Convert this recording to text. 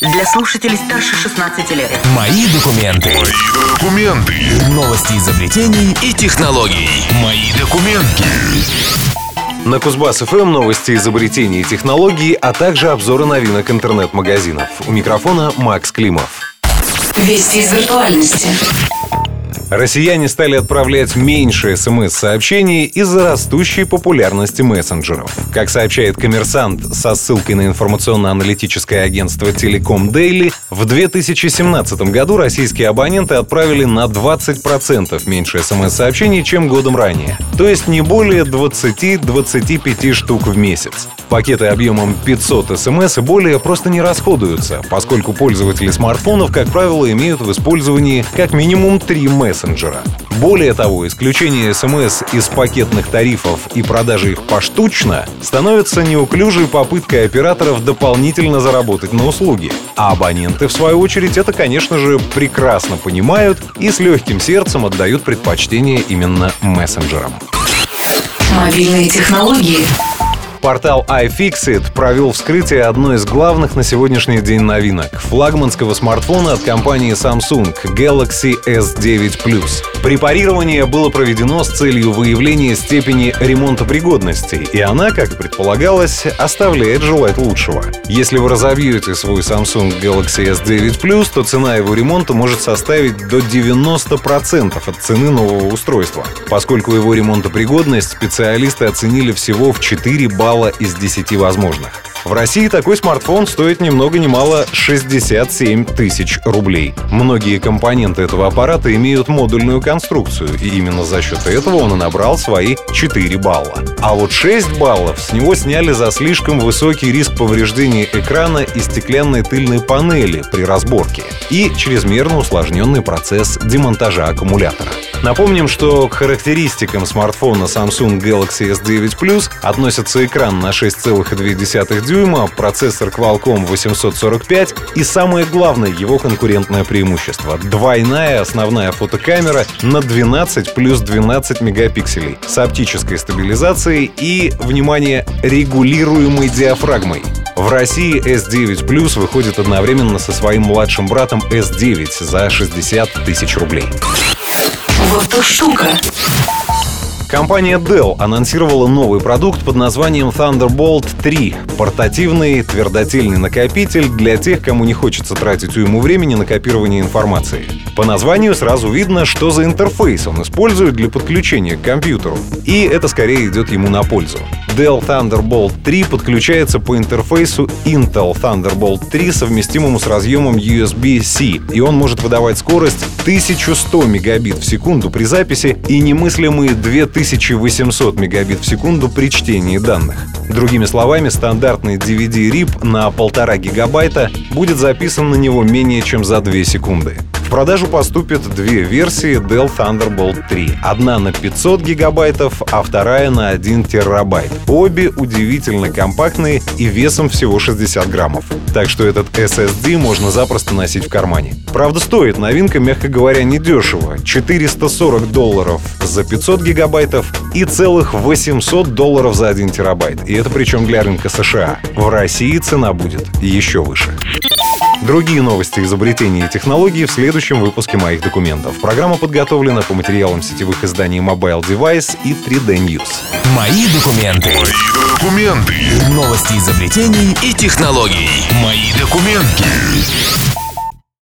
для слушателей старше 16 лет. Мои документы. Мои документы. Новости изобретений и технологий. Мои документы. На Кузбасс ФМ новости изобретений и технологий, а также обзоры новинок интернет-магазинов. У микрофона Макс Климов. Вести из виртуальности. Россияне стали отправлять меньше смс-сообщений из-за растущей популярности мессенджеров. Как сообщает коммерсант со ссылкой на информационно-аналитическое агентство Telecom Daily, в 2017 году российские абоненты отправили на 20% меньше смс-сообщений, чем годом ранее. То есть не более 20-25 штук в месяц. Пакеты объемом 500 смс и более просто не расходуются, поскольку пользователи смартфонов, как правило, имеют в использовании как минимум 3 мессенджера. Более того, исключение смс из пакетных тарифов и продажи их поштучно становится неуклюжей попыткой операторов дополнительно заработать на услуги. А абоненты, в свою очередь, это, конечно же, прекрасно понимают и с легким сердцем отдают предпочтение именно мессенджерам. Мобильные технологии. Портал iFixit провел вскрытие одной из главных на сегодняшний день новинок — флагманского смартфона от компании Samsung Galaxy S9 Plus. Препарирование было проведено с целью выявления степени ремонта пригодности, и она, как и предполагалось, оставляет желать лучшего. Если вы разобьете свой Samsung Galaxy S9 Plus, то цена его ремонта может составить до 90% от цены нового устройства. Поскольку его ремонтопригодность специалисты оценили всего в 4 балла балла из 10 возможных. В России такой смартфон стоит ни много ни мало 67 тысяч рублей. Многие компоненты этого аппарата имеют модульную конструкцию, и именно за счет этого он и набрал свои 4 балла. А вот 6 баллов с него сняли за слишком высокий риск повреждения экрана и стеклянной тыльной панели при разборке и чрезмерно усложненный процесс демонтажа аккумулятора. Напомним, что к характеристикам смартфона Samsung Galaxy S9 Plus относятся экран на 6,2 дюйма, процессор Qualcomm 845 и самое главное его конкурентное преимущество — двойная основная фотокамера на 12 плюс 12 мегапикселей с оптической стабилизацией и, внимание, регулируемой диафрагмой. В России S9 Plus выходит одновременно со своим младшим братом S9 за 60 тысяч рублей. Вот штука. Компания Dell анонсировала новый продукт под названием Thunderbolt 3 — портативный твердотельный накопитель для тех, кому не хочется тратить уйму времени на копирование информации. По названию сразу видно, что за интерфейс он использует для подключения к компьютеру, и это скорее идет ему на пользу. Dell Thunderbolt 3 подключается по интерфейсу Intel Thunderbolt 3, совместимому с разъемом USB-C, и он может выдавать скорость 1100 мегабит в секунду при записи и немыслимые 2800 мегабит в секунду при чтении данных. Другими словами, стандартный DVD-RIP на 1,5 гигабайта будет записан на него менее чем за 2 секунды. В продажу поступят две версии Dell Thunderbolt 3. Одна на 500 гигабайтов, а вторая на 1 терабайт. Обе удивительно компактные и весом всего 60 граммов. Так что этот SSD можно запросто носить в кармане. Правда, стоит новинка, мягко говоря, недешево. 440 долларов за 500 гигабайтов и целых 800 долларов за 1 терабайт. И это причем для рынка США. В России цена будет еще выше. Другие новости, изобретения и технологии в следующем выпуске моих документов. Программа подготовлена по материалам сетевых изданий Mobile Device и 3D News. Мои документы. Мои документы. Новости изобретений И технологий. Мои документы.